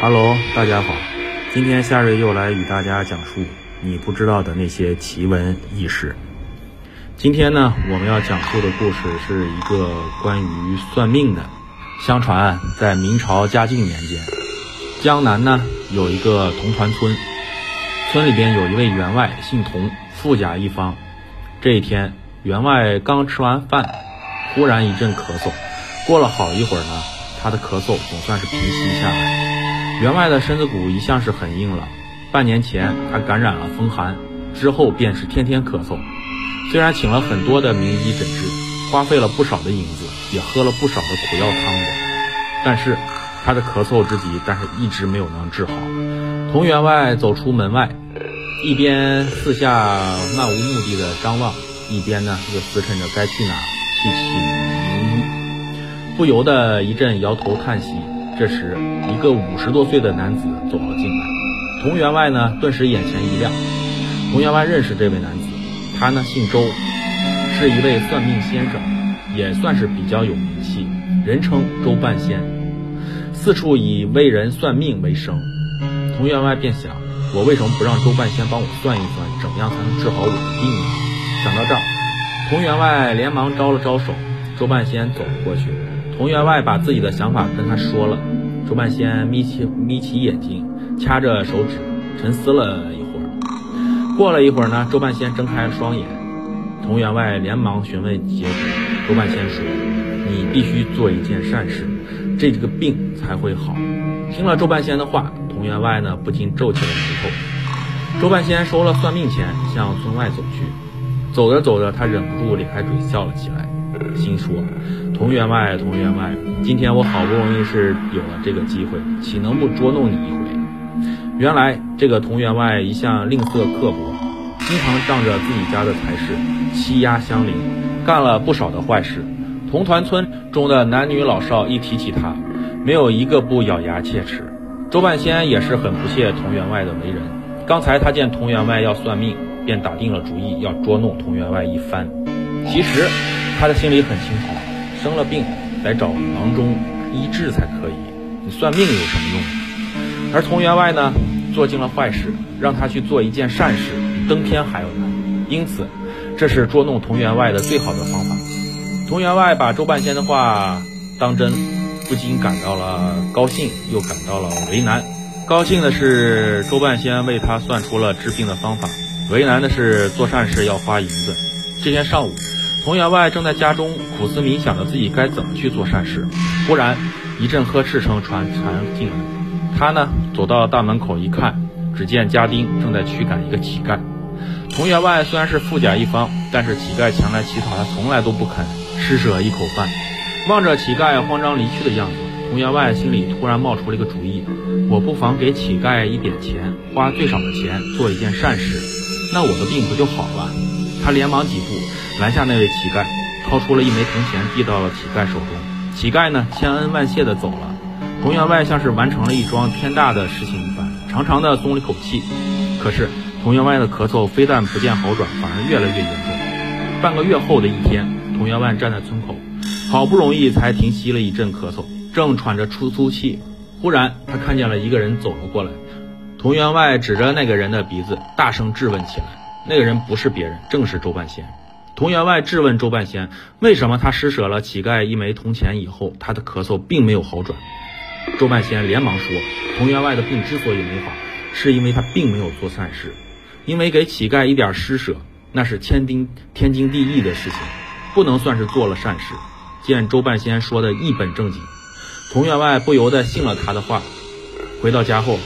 哈喽大家好，今天夏瑞又来与大家讲述你不知道的那些奇闻异事。今天呢，我们要讲述的故事是一个关于算命的。相传在明朝嘉靖年间，江南呢有一个同团村，村里边有一位员外，姓童，富甲一方。这一天，员外刚吃完饭，忽然一阵咳嗽，过了好一会儿呢，他的咳嗽总算是平息下来。员外的身子骨一向是很硬朗，半年前他感染了风寒，之后便是天天咳嗽。虽然请了很多的名医诊治，花费了不少的银子，也喝了不少的苦药汤子，但是他的咳嗽之疾，但是一直没有能治好。童员外走出门外，一边四下漫无目的的张望，一边呢又思忖着该去哪去请名医，不由得一阵摇头叹息。这时，一个五十多岁的男子走了进来，童员外呢，顿时眼前一亮。童员外认识这位男子，他呢姓周，是一位算命先生，也算是比较有名气，人称周半仙，四处以为人算命为生。童员外便想，我为什么不让周半仙帮我算一算，怎样才能治好我的病呢？想到这儿，童员外连忙招了招手，周半仙走了过去。童员外把自己的想法跟他说了，周半仙眯起眯起眼睛，掐着手指，沉思了一会儿。过了一会儿呢，周半仙睁开了双眼，童员外连忙询问结果。周半仙说：“你必须做一件善事，这这个病才会好。”听了周半仙的话，童员外呢不禁皱起了眉头。周半仙收了算命钱，向村外走去。走着走着，他忍不住咧开嘴笑了起来，心说。童员外，童员外，今天我好不容易是有了这个机会，岂能不捉弄你一回？原来这个童员外一向吝啬刻薄，经常仗着自己家的财势欺压乡邻，干了不少的坏事。同团村中的男女老少一提起他，没有一个不咬牙切齿。周半仙也是很不屑童员外的为人。刚才他见童员外要算命，便打定了主意要捉弄童员外一番。其实他的心里很清楚。生了病，得找郎中医治才可以。你算命有什么用？而童员外呢，做尽了坏事，让他去做一件善事，比登天还要难。因此，这是捉弄童员外的最好的方法。童员外把周半仙的话当真，不禁感到了高兴，又感到了为难。高兴的是周半仙为他算出了治病的方法，为难的是做善事要花银子。这天上午。童员外正在家中苦思冥想着自己该怎么去做善事，忽然一阵呵斥声传传进来。他呢走到大门口一看，只见家丁正在驱赶一个乞丐。童员外虽然是富甲一方，但是乞丐前来乞讨，他从来都不肯施舍一口饭。望着乞丐慌张离去的样子，童员外心里突然冒出了一个主意：我不妨给乞丐一点钱，花最少的钱做一件善事，那我的病不就好了？他连忙几步。拦下那位乞丐，掏出了一枚铜钱，递到了乞丐手中。乞丐呢，千恩万谢的走了。童员外像是完成了一桩天大的事情一般，长长的松了口气。可是，童员外的咳嗽非但不见好转，反而越来越严重。半个月后的一天，童员外站在村口，好不容易才停息了一阵咳嗽，正喘着粗粗气，忽然他看见了一个人走了过来。童员外指着那个人的鼻子，大声质问起来。那个人不是别人，正是周半仙。童员外质问周半仙：“为什么他施舍了乞丐一枚铜钱以后，他的咳嗽并没有好转？”周半仙连忙说：“童员外的病之所以没好，是因为他并没有做善事。因为给乞丐一点施舍，那是天经天经地义的事情，不能算是做了善事。”见周半仙说的一本正经，童员外不由得信了他的话。回到家后，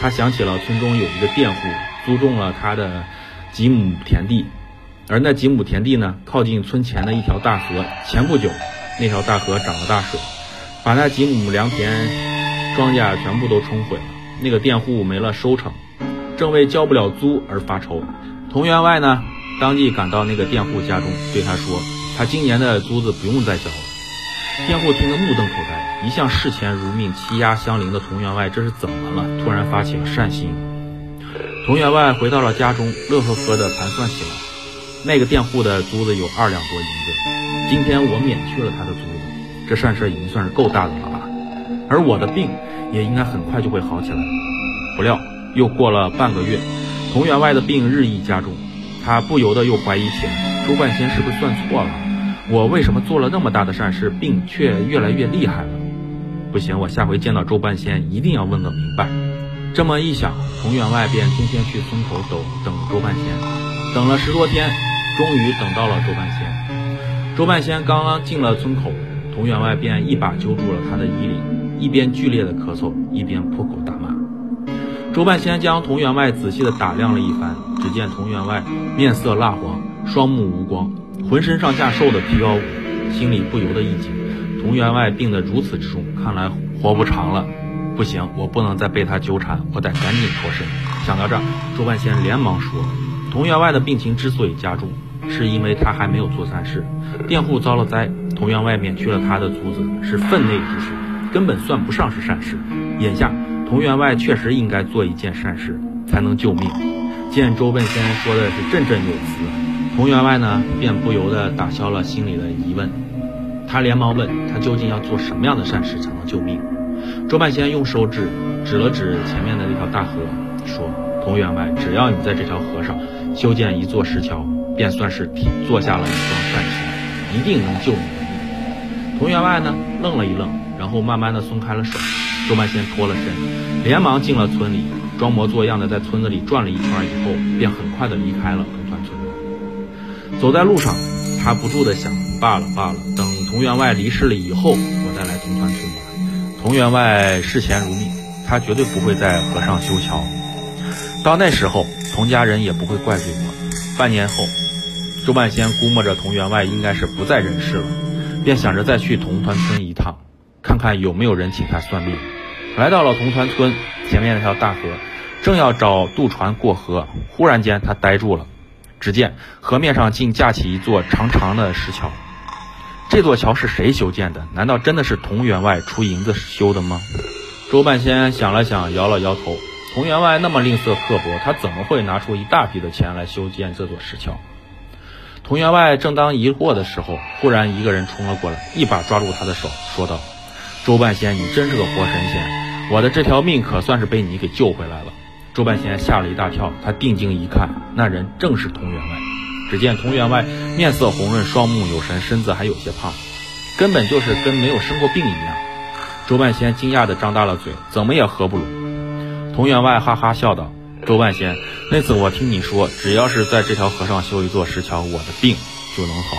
他想起了村中有一个佃户租种了他的几亩田地。而那几亩田地呢，靠近村前的一条大河。前不久，那条大河涨了大水，把那几亩良田、庄稼全部都冲毁了。那个佃户没了收成，正为交不了租而发愁。童员外呢，当即赶到那个佃户家中，对他说：“他今年的租子不用再交了。”佃户听得目瞪口呆，一向视钱如命、欺压乡邻的童员外这是怎么了？突然发起了善心。童员外回到了家中，乐呵呵地盘算起来。那个佃户的租子有二两多银子，今天我免去了他的租子，这善事已经算是够大的了吧？而我的病也应该很快就会好起来。不料又过了半个月，童员外的病日益加重，他不由得又怀疑起来：周半仙是不是算错了？我为什么做了那么大的善事，病却越来越厉害了？不行，我下回见到周半仙一定要问个明白。这么一想，童员外便天天去村口等等周半仙，等了十多天，终于等到了周半仙。周半仙刚刚进了村口。童员外便一把揪住了他的衣领，一边剧烈的咳嗽，一边破口大骂。周半仙将童员外仔细的打量了一番，只见童员外面色蜡黄，双目无光，浑身上下瘦得皮包骨，心里不由得一紧。童员外病得如此之重，看来活不长了。不行，我不能再被他纠缠，我得赶紧脱身。想到这儿，周半仙连忙说：“童员外的病情之所以加重。”是因为他还没有做善事，佃户遭了灾，童员外免去了他的族子，是分内之事，根本算不上是善事。眼下童员外确实应该做一件善事，才能救命。见周问仙说的是振振有词，童员外呢便不由得打消了心里的疑问。他连忙问他究竟要做什么样的善事才能救命？周半仙用手指指了指前面的那条大河，说：“童员外，只要你在这条河上修建一座石桥。”便算是做下了一桩善事，一定能救你的命。童员外呢，愣了一愣，然后慢慢的松开了手。周半仙脱了身，连忙进了村里，装模作样的在村子里转了一圈以后，便很快的离开了同团村落。走在路上，他不住的想：罢了罢了，等童员外离世了以后，我再来同团村佟。员外视钱如命，他绝对不会在河上修桥。到那时候，童家人也不会怪罪我。半年后。周半仙估摸着童员外应该是不在人世了，便想着再去同团村一趟，看看有没有人请他算命。来到了同团村前面那条大河，正要找渡船过河，忽然间他呆住了。只见河面上竟架起一座长长的石桥。这座桥是谁修建的？难道真的是童员外出银子修的吗？周半仙想了想，摇了摇头。童员外那么吝啬刻薄，他怎么会拿出一大笔的钱来修建这座石桥？童员外正当疑惑的时候，忽然一个人冲了过来，一把抓住他的手，说道：“周半仙，你真是个活神仙，我的这条命可算是被你给救回来了。”周半仙吓了一大跳，他定睛一看，那人正是童员外。只见童员外面色红润，双目有神，身子还有些胖，根本就是跟没有生过病一样。周半仙惊讶地张大了嘴，怎么也合不拢。童员外哈哈笑道。周半仙，那次我听你说，只要是在这条河上修一座石桥，我的病就能好。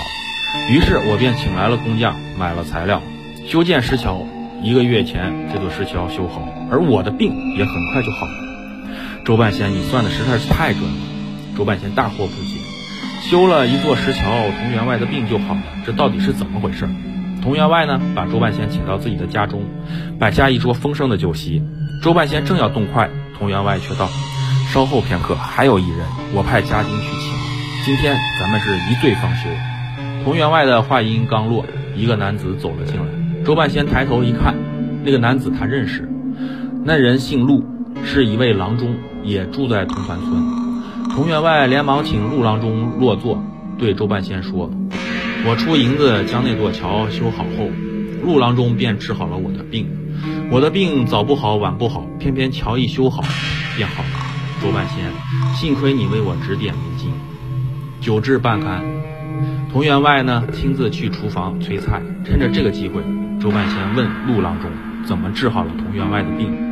于是我便请来了工匠，买了材料，修建石桥。一个月前，这座石桥修好，而我的病也很快就好了。周半仙，你算的实在是太准了。周半仙大惑不解，修了一座石桥，童员外的病就好了，这到底是怎么回事？童员外呢，把周半仙请到自己的家中，摆下一桌丰盛的酒席。周半仙正要动筷，童员外却道。稍后片刻，还有一人，我派家丁去请。今天咱们是一醉方休。同员外的话音刚落，一个男子走了进来。周半仙抬头一看，那个男子他认识，那人姓陆，是一位郎中，也住在同团村。同员外连忙请陆郎中落座，对周半仙说：“我出银子将那座桥修好后，陆郎中便治好了我的病。我的病早不好晚不好，偏偏桥一修好，便好了。”周半仙，幸亏你为我指点迷津。酒至半酣，童员外呢亲自去厨房催菜。趁着这个机会，周半仙问陆郎中怎么治好了童员外的病。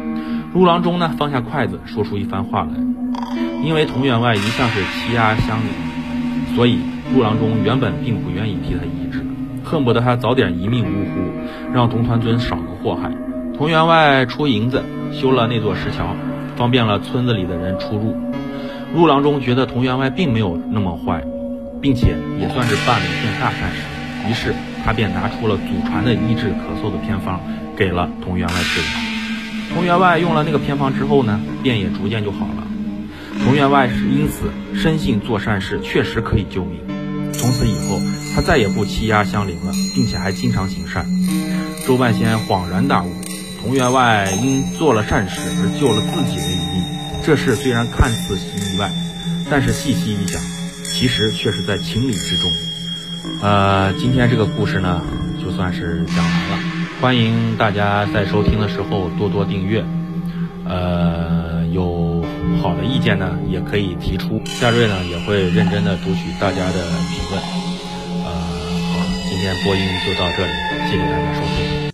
陆郎中呢放下筷子，说出一番话来。因为童员外一向是欺压乡里，所以陆郎中原本并不愿意替他医治，恨不得他早点一命呜呼，让童团尊少个祸害。童员外出银子修了那座石桥。方便了村子里的人出入。陆郎中觉得童员外并没有那么坏，并且也算是办了一件大善事，于是他便拿出了祖传的医治咳嗽的偏方，给了童员外治疗。童员外用了那个偏方之后呢，便也逐渐就好了。童员外是因此深信做善事确实可以救命，从此以后他再也不欺压乡邻了，并且还经常行善。周半仙恍然大悟。童员外因做了善事而救了自己的一命，这事虽然看似意外，但是细细一想，其实却是在情理之中。呃，今天这个故事呢，就算是讲完了。欢迎大家在收听的时候多多订阅，呃，有好的意见呢也可以提出，夏瑞呢也会认真的读取大家的评论。呃，好，今天播音就到这里，谢谢大家收听。